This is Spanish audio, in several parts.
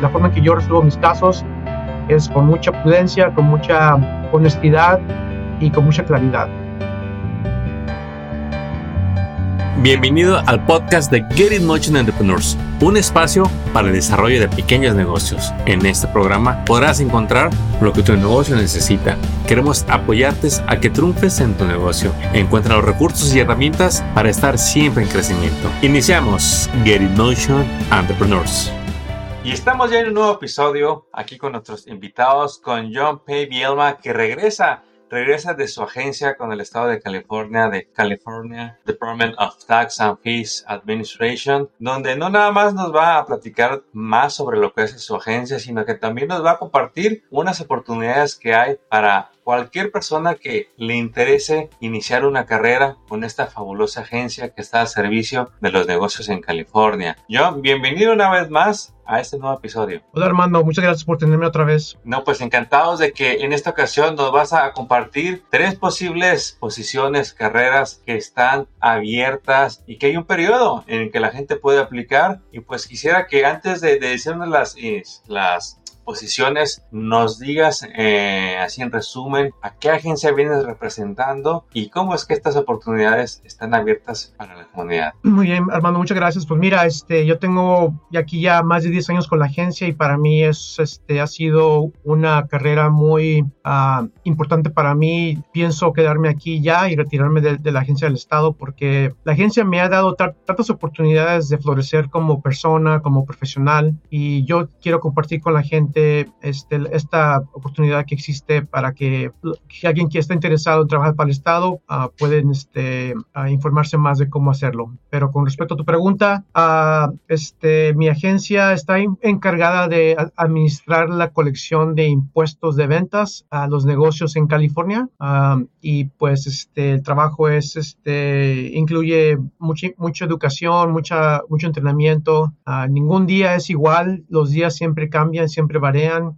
la forma en que yo resuelvo mis casos es con mucha prudencia, con mucha honestidad y con mucha claridad. Bienvenido al podcast de Get It Motion Entrepreneurs, un espacio para el desarrollo de pequeños negocios. En este programa podrás encontrar lo que tu negocio necesita. Queremos apoyarte a que triunfes en tu negocio. Encuentra los recursos y herramientas para estar siempre en crecimiento. Iniciamos Get It Motion Entrepreneurs. Y estamos ya en un nuevo episodio aquí con nuestros invitados, con John P. Bielma, que regresa regresa de su agencia con el estado de California, de California Department of Tax and Fees Administration, donde no nada más nos va a platicar más sobre lo que es su agencia, sino que también nos va a compartir unas oportunidades que hay para cualquier persona que le interese iniciar una carrera con esta fabulosa agencia que está al servicio de los negocios en California. John, bienvenido una vez más a este nuevo episodio. Hola Armando, muchas gracias por tenerme otra vez. No, pues encantados de que en esta ocasión nos vas a compartir tres posibles posiciones, carreras que están abiertas y que hay un periodo en el que la gente puede aplicar. Y pues quisiera que antes de, de decirnos las, las posiciones, nos digas eh, así en resumen a qué agencia vienes representando y cómo es que estas oportunidades están abiertas para la comunidad. Muy bien, Armando, muchas gracias. Pues mira, este, yo tengo aquí ya más de 10 años con la agencia y para mí es, este, ha sido una carrera muy uh, importante para mí. Pienso quedarme aquí ya y retirarme de, de la agencia del Estado porque la agencia me ha dado tantas oportunidades de florecer como persona, como profesional y yo quiero compartir con la gente este, esta oportunidad que existe para que, alguien que está interesado en trabajar para el Estado uh, pueden este, informarse más de cómo hacerlo. Pero con respecto a tu pregunta, uh, este, mi agencia está encargada de administrar la colección de impuestos de ventas a los negocios en California uh, y pues este, el trabajo es, este, incluye mucha, mucha educación, mucha, mucho entrenamiento. ningún día es igual, los días siempre cambian, siempre van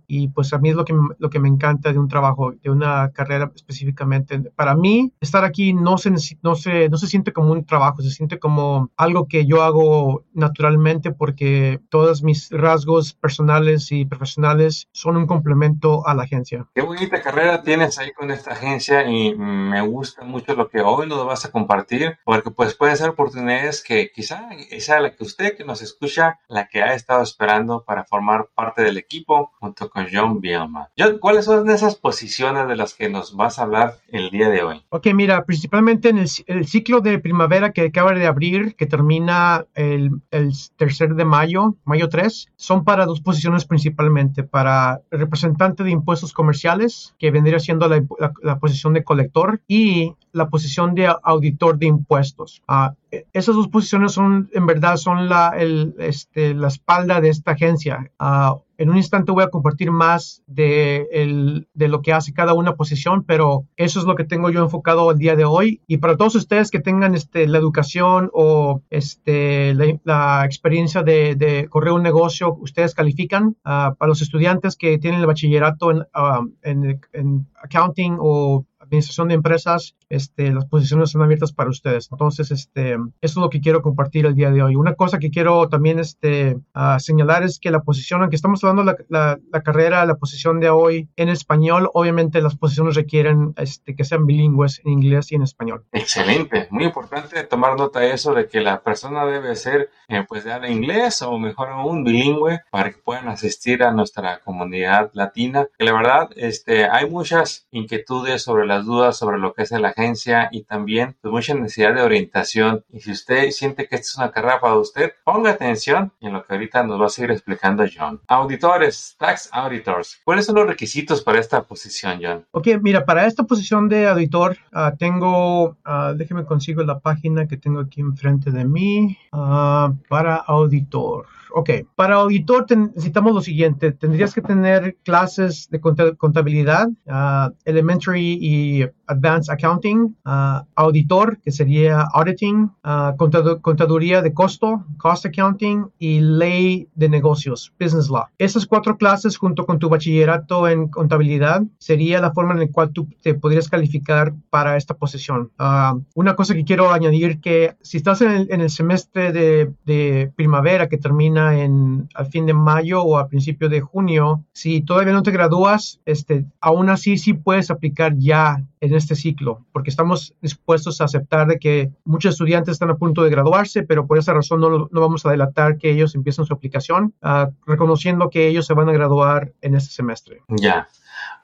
y pues a mí es lo que, lo que me encanta de un trabajo, de una carrera específicamente. Para mí, estar aquí no se, no se, no se siente como un trabajo, se siente como algo que yo hago naturalmente porque todos mis rasgos personales y profesionales son un complemento a la agencia. Qué bonita carrera tienes ahí con esta agencia y me gusta mucho lo que hoy nos vas a compartir porque pues pueden ser oportunidades que quizá sea la que usted que nos escucha, la que ha estado esperando para formar parte del equipo junto con John Bielma. John, ¿cuáles son esas posiciones de las que nos vas a hablar el día de hoy? Ok, mira, principalmente en el, ciclo de primavera que acaba de abrir, que termina el, el tercer de mayo, mayo 3, son para dos posiciones principalmente, para representante de impuestos comerciales, que vendría siendo la, la, posición de colector, y la posición de auditor de impuestos. Uh, esas dos posiciones son, en verdad, son la, el, este, la espalda de esta agencia. Uh, en un instante voy a compartir más de, el, de, lo que hace cada una posición, pero eso es lo que tengo yo enfocado el día de hoy. Y para todos ustedes que tengan este, la educación o este, la, experiencia de, de, correr un negocio, ustedes califican. Uh, para los estudiantes que tienen el bachillerato en, uh, en, en accounting o administración de empresas, este, las posiciones están abiertas para ustedes. Entonces, este, eso es lo que quiero compartir el día de hoy. Una cosa que quiero también este, uh, señalar es que la posición, aunque estamos hablando la, la, la, carrera, la posición de hoy en español, obviamente las posiciones requieren este, que sean bilingües en inglés y en español. Excelente, muy importante tomar nota de eso, de que la persona debe ser eh, pues de habla inglés o mejor aún bilingüe para que puedan asistir a nuestra comunidad latina. Que la verdad, este, hay muchas inquietudes sobre las dudas sobre lo que es la agencia y también pues, mucha necesidad de orientación. Y si usted siente que esta es una carrera para usted, ponga atención en lo que ahorita nos va a seguir explicando John. Auditores, tax auditors. ¿Cuáles son los requisitos para esta posición, John? Ok, mira, para esta posición de auditor uh, tengo, uh, déjeme consigo la página que tengo aquí enfrente de mí. Uh, para auditor. Ok, para auditor necesitamos lo siguiente. Tendrías que tener clases de contabilidad, elementary y advanced accounting, uh, auditor, que sería auditing, uh, contaduría de costo, cost accounting y ley de negocios, business law. Esas cuatro clases junto con tu bachillerato en contabilidad sería la forma en la cual tú te podrías calificar para esta posición. una cosa que quiero añadir que si estás en el, en el semestre de, de primavera que termina en al fin de mayo o a principio de junio, si todavía no te gradúas, este, aún así sí puedes aplicar ya en este ciclo, porque estamos dispuestos a aceptar de que muchos estudiantes están a punto de graduarse, pero por esa razón no, no vamos a delatar que ellos empiecen su aplicación, uh, reconociendo que ellos se van a graduar en este semestre. Ya.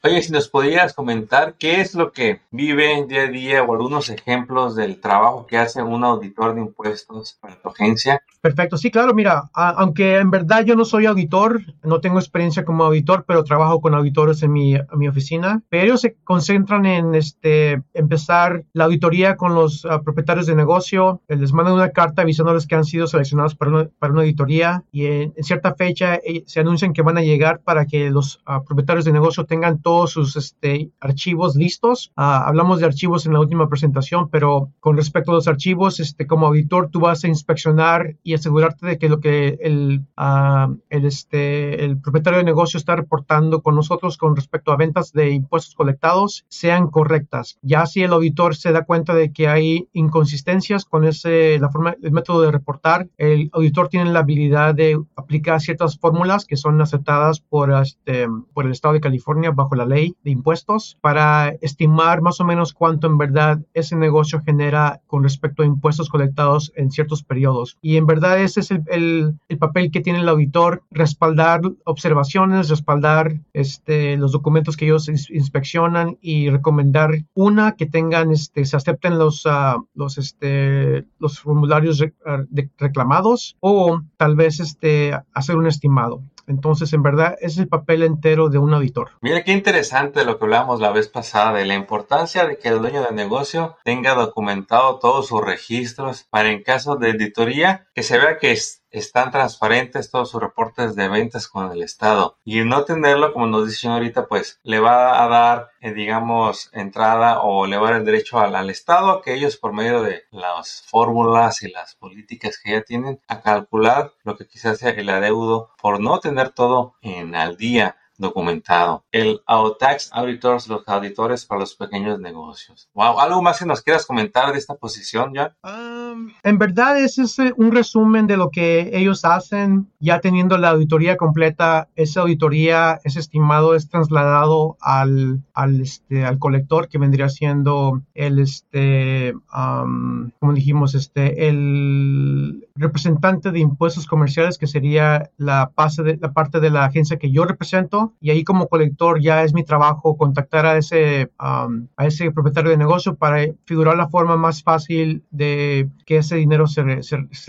Oye, si nos podrías comentar qué es lo que vive día a día o algunos ejemplos del trabajo que hace un auditor de impuestos para tu agencia. Perfecto, sí, claro, mira, a, aunque en verdad yo no soy auditor, no tengo experiencia como auditor, pero trabajo con auditores en mi, en mi oficina, pero ellos se concentran en este, empezar la auditoría con los uh, propietarios de negocio, les mandan una carta avisándoles que han sido seleccionados para una, para una auditoría y en, en cierta fecha eh, se anuncian que van a llegar para que los uh, propietarios de negocio tengan todo sus este, archivos listos. Uh, hablamos de archivos en la última presentación, pero con respecto a los archivos, este, como auditor, tú vas a inspeccionar y asegurarte de que lo que el, uh, el, este, el propietario de negocio está reportando con nosotros con respecto a ventas de impuestos colectados sean correctas. Ya si el auditor se da cuenta de que hay inconsistencias con ese, la forma, el método de reportar, el auditor tiene la habilidad de aplicar ciertas fórmulas que son aceptadas por, este, por el Estado de California bajo la ley de impuestos para estimar más o menos cuánto en verdad ese negocio genera con respecto a impuestos colectados en ciertos periodos. Y en verdad ese es el, el, el papel que tiene el auditor, respaldar observaciones, respaldar este, los documentos que ellos inspeccionan y recomendar una que tengan, este, se acepten los, uh, los, este, los formularios de, reclamados o tal vez este, hacer un estimado. Entonces, en verdad, es el papel entero de un auditor. Mira qué interesante lo que hablamos la vez pasada de la importancia de que el dueño del negocio tenga documentado todos sus registros para en caso de auditoría que se vea que es, están transparentes todos sus reportes de ventas con el Estado. Y no tenerlo, como nos dice ahorita, pues le va a dar, eh, digamos, entrada o le va a dar el derecho al, al Estado que ellos, por medio de las fórmulas y las políticas que ya tienen, a calcular lo que quizás sea el adeudo por no tener todo en al día documentado. El Tax Auditors, los auditores para los pequeños negocios. Wow, ¿algo más que nos quieras comentar de esta posición, ya? Um, en verdad, ese es un resumen de lo que ellos hacen. Ya teniendo la auditoría completa, esa auditoría, ese estimado es trasladado al, al, este, al colector que vendría siendo el, este, um, como dijimos, este, el representante de impuestos comerciales, que sería la, parte de la agencia que yo represento. Y ahí como colector ya es mi trabajo contactar a ese, um, propietario de negocio para figurar la forma más fácil de que ese dinero se,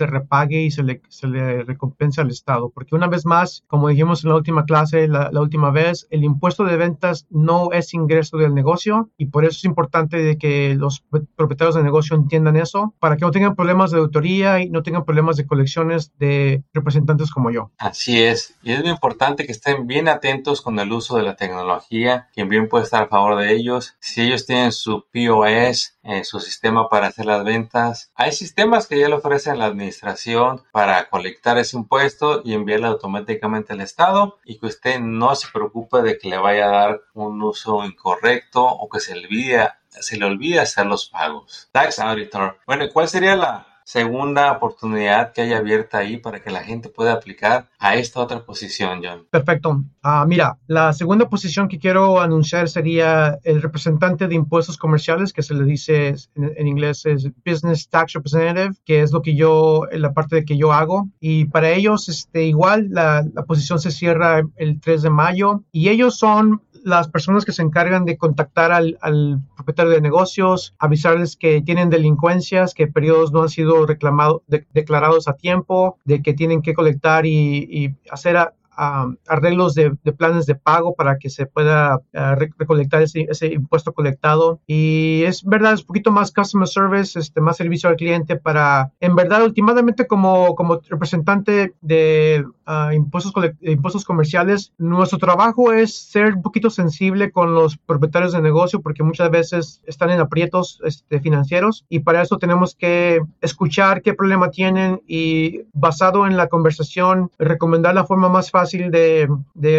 repague y se le, se le recompense al Estado. Porque una vez más, como dijimos en la última clase, la, la, última vez, el impuesto de ventas no es ingreso del negocio. Y por eso es importante de que los propietarios de negocio entiendan eso. Para que no tengan problemas de autoría y no tengan problemas de colecciones de representantes como yo. Así es. Y es muy importante que estén bien atentos con el uso de la tecnología, quien bien puede estar a favor de ellos. Si ellos tienen su POS, eh, su sistema para hacer las ventas, hay sistemas que ya le ofrecen la administración para colectar ese impuesto y enviarle automáticamente al Estado y que usted no se preocupe de que le vaya a dar un uso incorrecto o que se olvide, se le olvide hacer los pagos. Tax Auditor. Bueno, ¿cuál sería la, segunda oportunidad que haya abierta ahí para que la gente pueda aplicar a esta otra posición, John? Perfecto. Uh, mira, la segunda posición que quiero anunciar sería el representante de impuestos comerciales, que se le dice en, en inglés es Business Tax Representative, que es lo que yo, la parte de que yo hago. Y para ellos, este, igual, la, la posición se cierra el 3 de mayo y ellos son las personas que se encargan de contactar al, al, propietario de negocios, avisarles que tienen delincuencias, que periodos no han sido declarados a tiempo, de que tienen que colectar y, y hacer a, arreglos de, planes de pago para que se pueda uh, recolectar ese, impuesto colectado. Y es verdad, es un poquito más customer service, este, más servicio al cliente para, en verdad, últimamente como, como representante de uh, impuestos, impuestos comerciales, nuestro trabajo es ser un poquito sensible con los propietarios de negocio porque muchas veces están en aprietos este, financieros y para eso tenemos que escuchar qué problema tienen y basado en la conversación recomendar la forma más fácil fácil de,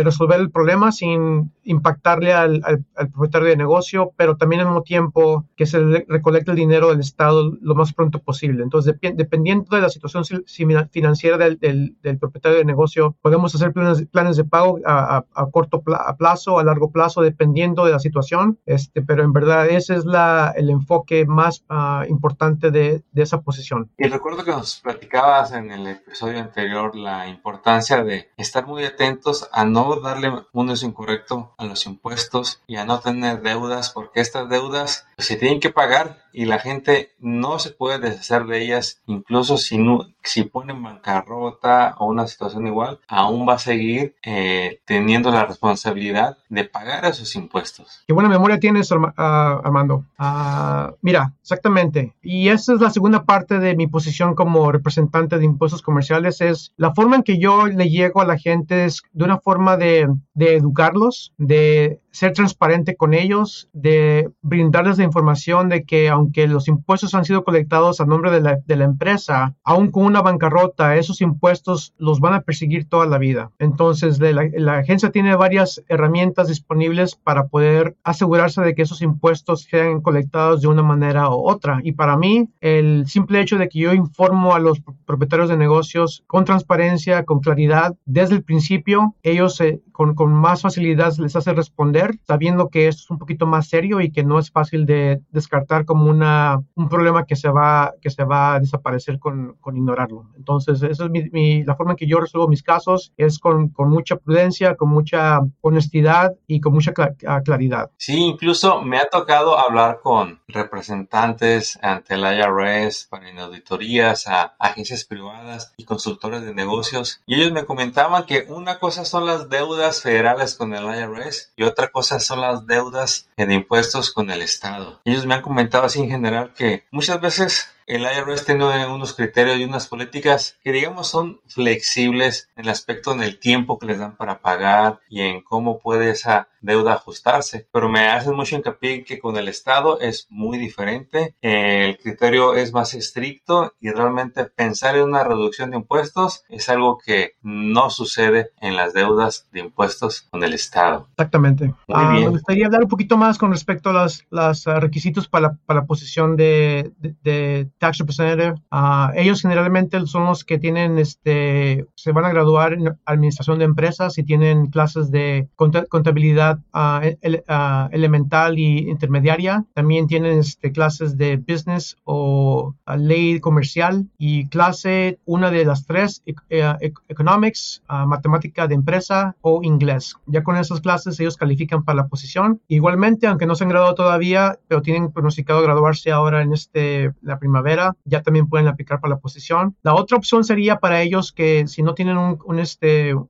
resolver el problema sin impactarle al, propietario de negocio, pero también al mismo tiempo que se recolecte el dinero del Estado lo más pronto posible. Entonces, dependiendo de la situación financiera del, propietario de negocio, podemos hacer planes, de pago a, corto plazo, a largo plazo, dependiendo de la situación, este, pero en verdad ese es la, el enfoque más ah, importante de, de esa posición. Y recuerdo que nos platicabas en el episodio anterior la importancia de estar muy atentos a no darle un uso incorrecto a los impuestos y a no tener deudas, porque estas deudas se tienen que pagar y la gente no se puede deshacer de ellas, incluso si, no, si ponen bancarrota o una situación igual, aún va a seguir eh, teniendo la responsabilidad de pagar esos impuestos. Qué buena memoria tienes, ah, Armando. Uh, mira, exactamente. Y esa es la segunda parte de mi posición como representante de impuestos comerciales, es la forma en que yo le llego a la gente es de una forma de, de educarlos, de ser transparente con ellos, de brindarles la información de que aunque los impuestos han sido colectados a nombre de la, de la, empresa, aún con una bancarrota, esos impuestos los van a perseguir toda la vida. Entonces, la, la agencia tiene varias herramientas disponibles para poder asegurarse de que esos impuestos sean colectados de una manera u otra. Y para mí, el simple hecho de que yo informo a los propietarios de negocios con transparencia, con claridad, desde el principio, ellos con, con más facilidad les hace responder sabiendo que esto es un poquito más serio y que no es fácil de descartar como una, un problema que se va, que se va a desaparecer con, con ignorarlo. Entonces, esa es mi, la forma en que yo resuelvo mis casos, es con, con mucha prudencia, con mucha honestidad y con mucha claridad. Sí, incluso me ha tocado hablar con representantes ante el IRS, para auditorías, a agencias privadas y consultores de negocios, y ellos me comentaban que una cosa son las deudas federales con el IRS y otra cosas son las deudas de impuestos con el Estado. Ellos me han comentado así en general que muchas veces el IRS tiene unos criterios y unas políticas que digamos son flexibles en el aspecto en el tiempo que les dan para pagar y en cómo puede esa deuda ajustarse. Pero me hacen mucho hincapié que con el Estado es muy diferente, el criterio es más estricto y realmente pensar en una reducción de impuestos es algo que no sucede en las deudas de impuestos con el Estado. Exactamente. Ah, me gustaría hablar un poquito más con respecto a los requisitos para, la posición de, de tax representative. Uh, ellos generalmente son los que tienen, este, se van a graduar en administración de empresas y tienen clases de contabilidad uh, elemental y intermediaria. También tienen este, clases de business o ley comercial y clase una de las tres, e, e, economics, matemática de empresa o inglés. Ya con esas clases ellos califican para la posición. Igualmente, aunque no se han graduado todavía, pero tienen pronosticado graduarse ahora en este, la primavera ya también pueden aplicar para la posición. La otra opción sería para ellos que si no tienen un, este, uh,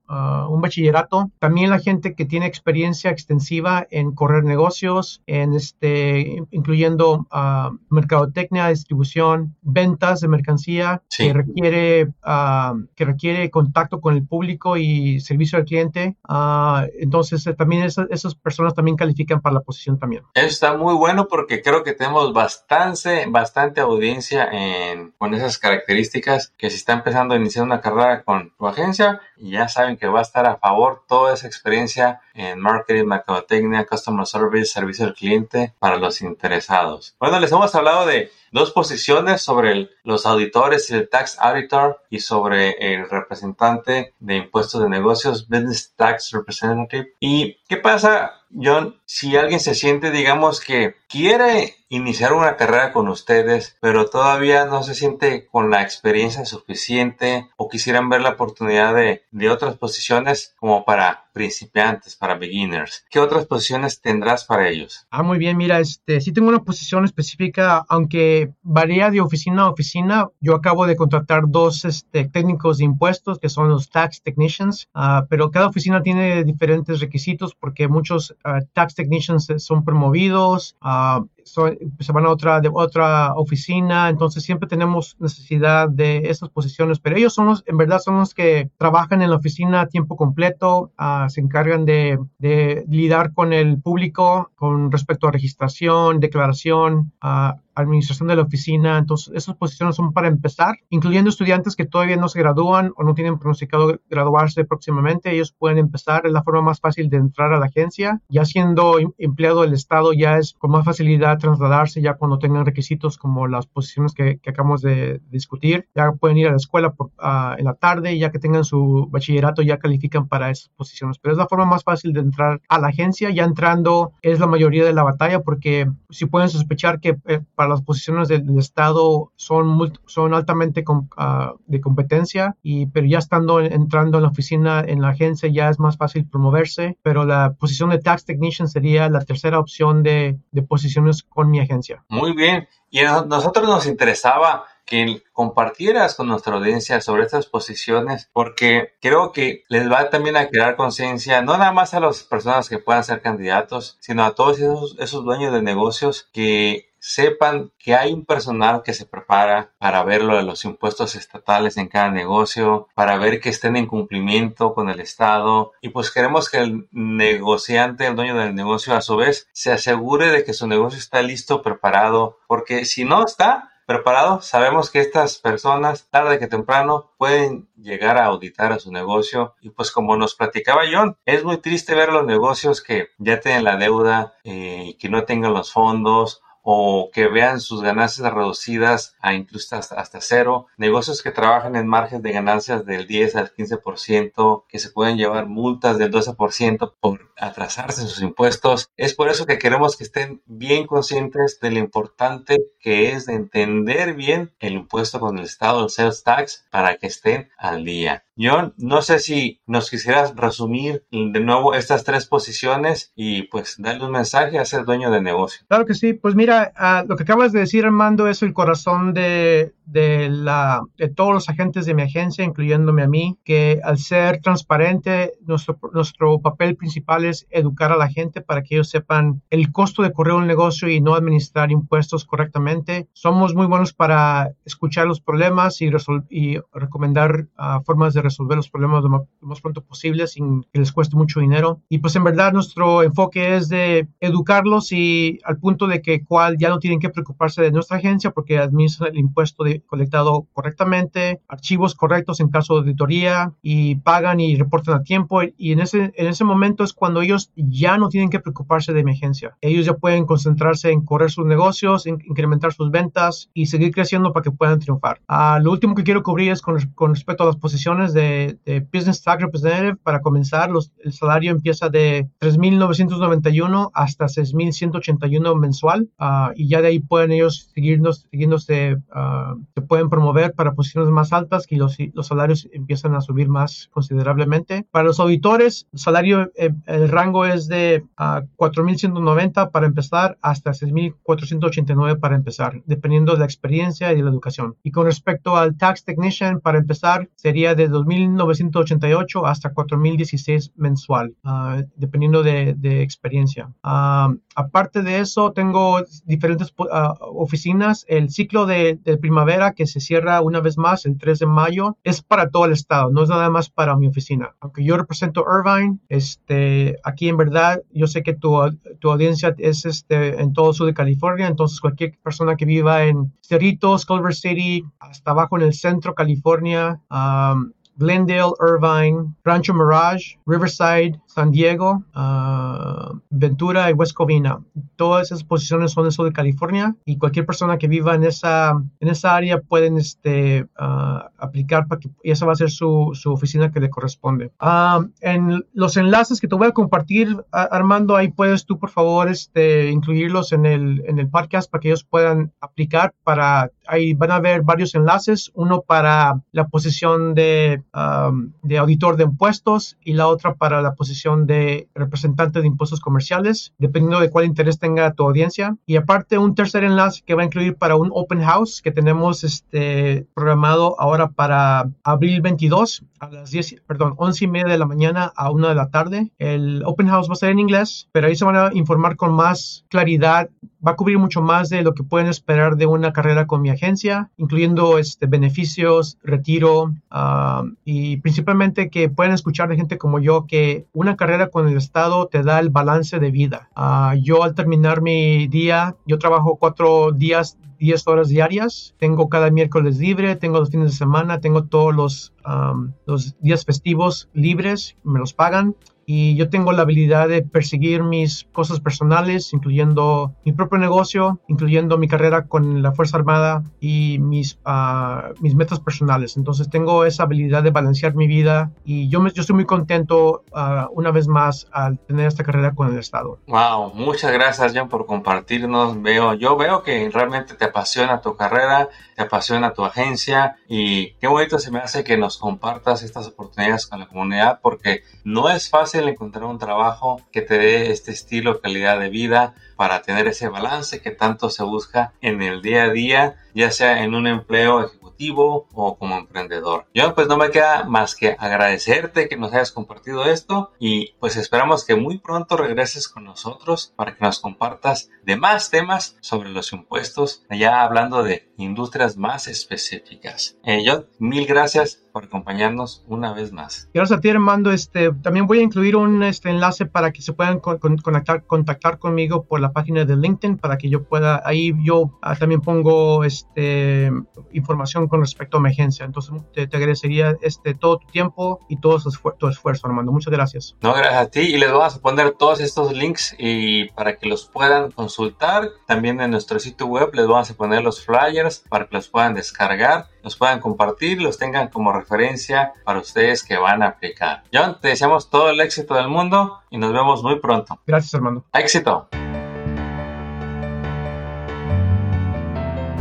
un bachillerato, también la gente que tiene experiencia extensiva en correr negocios, en este, incluyendo uh, mercadotecnia, distribución, ventas de mercancía, que, requiere, uh, que requiere contacto con el público y servicio al cliente. entonces, eh, también esas, esas personas también califican para la posición también. Está muy bueno porque creo que tenemos bastante, bastante audiencia con esas características que si está empezando a iniciar una carrera con tu agencia y ya saben que va a estar a favor toda esa experiencia en marketing, mercadotecnia, customer service, servicio al cliente para los interesados. Bueno, les hemos hablado de dos posiciones sobre los auditores el tax auditor y sobre el representante de impuestos de negocios, business tax representative. ¿Y qué pasa, John, si alguien se siente, digamos, que quiere iniciar una carrera con ustedes, pero todavía no se siente con la experiencia suficiente o quisieran ver la oportunidad de, de otras posiciones como para principiantes, para beginners. ¿Qué otras posiciones tendrás para ellos? Ah, muy bien, mira, este, sí tengo una posición específica, aunque varía de oficina a oficina. Yo acabo de contratar dos este, técnicos de impuestos, que son los tax technicians, uh, pero cada oficina tiene diferentes requisitos porque muchos uh, tax technicians son promovidos, uh, se van a otra, de otra oficina, entonces siempre tenemos necesidad de esas posiciones, pero ellos son los, en verdad son los que trabajan en la oficina a tiempo completo, uh, se encargan de, de, lidiar con el público con respecto a registración, declaración, uh, administración de la oficina. Entonces, esas posiciones son para empezar, incluyendo estudiantes que todavía no se gradúan o no tienen pronosticado graduarse próximamente. Ellos pueden empezar, es la forma más fácil de entrar a la agencia. Ya siendo em, empleado del Estado, ya es con más facilidad trasladarse ya cuando tengan requisitos como las posiciones que, acabamos de discutir. Ya pueden ir a la escuela por, ah, en la tarde, ya que tengan su bachillerato, ya califican para esas posiciones. Pero es la forma más fácil de entrar a la agencia. Ya entrando es la mayoría de la batalla porque si pueden sospechar que eh, para las posiciones del, Estado son, son altamente ah, de competencia, y, pero ya estando entrando en la oficina, en la agencia, ya es más fácil promoverse. Pero la posición de Tax Technician sería la tercera opción de, de posiciones con mi agencia. Muy bien. Y a nosotros nos interesaba que compartieras con nuestra audiencia sobre estas posiciones, porque creo que les va también a crear conciencia, no nada más a las personas que puedan ser candidatos, sino a todos esos, esos dueños de negocios que sepan que hay un personal que se prepara para ver lo de los impuestos estatales en cada negocio, para ver que estén en cumplimiento con el Estado y pues queremos que el negociante, el dueño del negocio a su vez se asegure de que su negocio está listo, preparado, porque si no está, preparado, sabemos que estas personas, tarde que temprano, pueden llegar a auditar a su negocio. Y pues como nos platicaba John, es muy triste ver los negocios que ya tienen la deuda eh, que no tengan los fondos o que vean sus ganancias reducidas a incluso hasta, cero, negocios que trabajan en margen de ganancias del 10 al 15%, que se pueden llevar multas del 12% por atrasarse en sus impuestos. Es por eso que queremos que estén bien conscientes de lo importante que es de entender bien el impuesto con el Estado, el sales tax, para que estén al día. John, no sé si nos quisieras resumir de nuevo estas tres posiciones y pues darle un mensaje a ser dueño de negocio. Claro que sí, pues mira, ah, lo que acabas de decir Armando es el corazón de, de, la, de todos los agentes de mi agencia, incluyéndome a mí, que al ser transparente, nuestro, nuestro papel principal es educar a la gente para que ellos sepan el costo de correr un negocio y no administrar impuestos correctamente. Somos muy buenos para escuchar los problemas y, y recomendar ah, formas de resolver los problemas lo más, pronto posible sin que les cueste mucho dinero. Y pues en verdad nuestro enfoque es de educarlos y al punto de que cual ya no tienen que preocuparse de nuestra agencia porque administran el impuesto de, colectado correctamente, archivos correctos en caso de auditoría y pagan y reportan a tiempo. Y en ese, en ese momento es cuando ellos ya no tienen que preocuparse de emergencia. Ellos ya pueden concentrarse en correr sus negocios, en incrementar sus ventas y seguir creciendo para que puedan triunfar. Ah, lo último que quiero cubrir es con, con respecto a las posiciones de de, Business Tax Representative, para comenzar, los, el salario empieza de 3.991 hasta 6.181 mensual uh, y ya de ahí pueden ellos seguirnos, siguiéndose, uh, se pueden promover para posiciones más altas y los, los salarios empiezan a subir más considerablemente. Para los auditores, el salario, eh, el rango es de uh, ah, 4.190 para empezar hasta 6.489 para empezar, dependiendo de la experiencia y de la educación. Y con respecto al Tax Technician, para empezar, sería de 2.988 hasta 4.016 mensual, dependiendo de, de experiencia. Aparte de eso, tengo diferentes uh, oficinas. El ciclo de, primavera que se cierra una vez más el 3 de mayo es para todo el estado, no es nada más para mi oficina. Aunque yo represento Irvine, este, aquí en verdad yo sé que tu, tu audiencia es este, en todo el sur de California, entonces cualquier persona que viva en Cerritos, Culver City, hasta abajo en el centro California, um, Glendale, Irvine, Rancho Mirage, Riverside, San Diego, uh, Ventura y West Covina. Todas esas posiciones son eso de California y cualquier persona que viva en esa, en esa área pueden este, uh, aplicar para que esa va a ser su, su oficina que le corresponde. Uh, en los enlaces que te voy a compartir, Armando, ahí puedes tú por favor este, incluirlos en el, en el podcast para que ellos puedan aplicar para, ahí van a haber varios enlaces, uno para la posición de Um, de auditor de impuestos y la otra para la posición de representante de impuestos comerciales, dependiendo de cuál interés tenga tu audiencia. Y aparte un tercer enlace que va a incluir para un open house que tenemos este, programado ahora para abril 22 a las 10, perdón, 11 y media de la mañana a 1 de la tarde. El open house va a ser en inglés, pero ahí se van a informar con más claridad. Va a cubrir mucho más de lo que pueden esperar de una carrera con mi agencia, incluyendo este, beneficios, retiro, um, y principalmente que pueden escuchar de gente como yo que una carrera con el Estado te da el balance de vida. Ah, yo al terminar mi día, yo trabajo cuatro días 10 horas diarias. Tengo cada miércoles libre, tengo los fines de semana, tengo todos los, los días festivos libres, me los pagan y yo tengo la habilidad de perseguir mis cosas personales, incluyendo mi propio negocio, incluyendo mi carrera con la Fuerza Armada y mis, uh, mis metas personales. Entonces tengo esa habilidad de balancear mi vida y yo, me, yo estoy muy contento uh, una vez más al tener esta carrera con el Estado. Wow, muchas gracias John por compartirnos. Veo, yo veo que realmente te apasiona tu carrera, te apasiona tu agencia y qué bonito se me hace que nos compartas estas oportunidades con la comunidad porque no es fácil encontrar un trabajo que te dé este estilo, calidad de vida, para tener ese balance que tanto se busca en el día a día, ya sea en un empleo ejecutivo o como emprendedor. Yo pues no me queda más que agradecerte que nos hayas compartido esto y pues esperamos que muy pronto regreses con nosotros para que nos compartas de más temas sobre los impuestos, ya hablando de industrias más específicas. Eh, yo mil gracias por acompañarnos una vez más. Gracias a ti, Armando. Este, también voy a incluir un este, enlace para que se puedan conectar, contactar conmigo por la página de LinkedIn para que yo pueda, ahí yo ah, también pongo este, información con respecto a emergencia. Entonces te, agradecería este, todo tu tiempo y todo tu, esfuerzo, Armando. Muchas gracias. No, gracias a ti y les vamos a poner todos estos links y para que los puedan consultar. También en nuestro sitio web les vamos a poner los flyers para que los puedan descargar, los puedan compartir, los tengan como referencia para ustedes que van a aplicar. John, te deseamos todo el éxito del mundo y nos vemos muy pronto. Gracias, Armando. Éxito.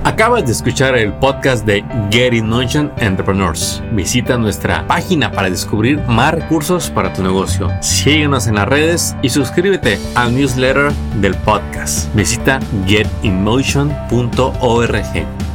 Acabas de escuchar el podcast de Getting Notion Entrepreneurs. Visita nuestra página para descubrir más recursos para tu negocio. Síguenos en las redes y suscríbete al newsletter del podcast. Visita getinmotion.org.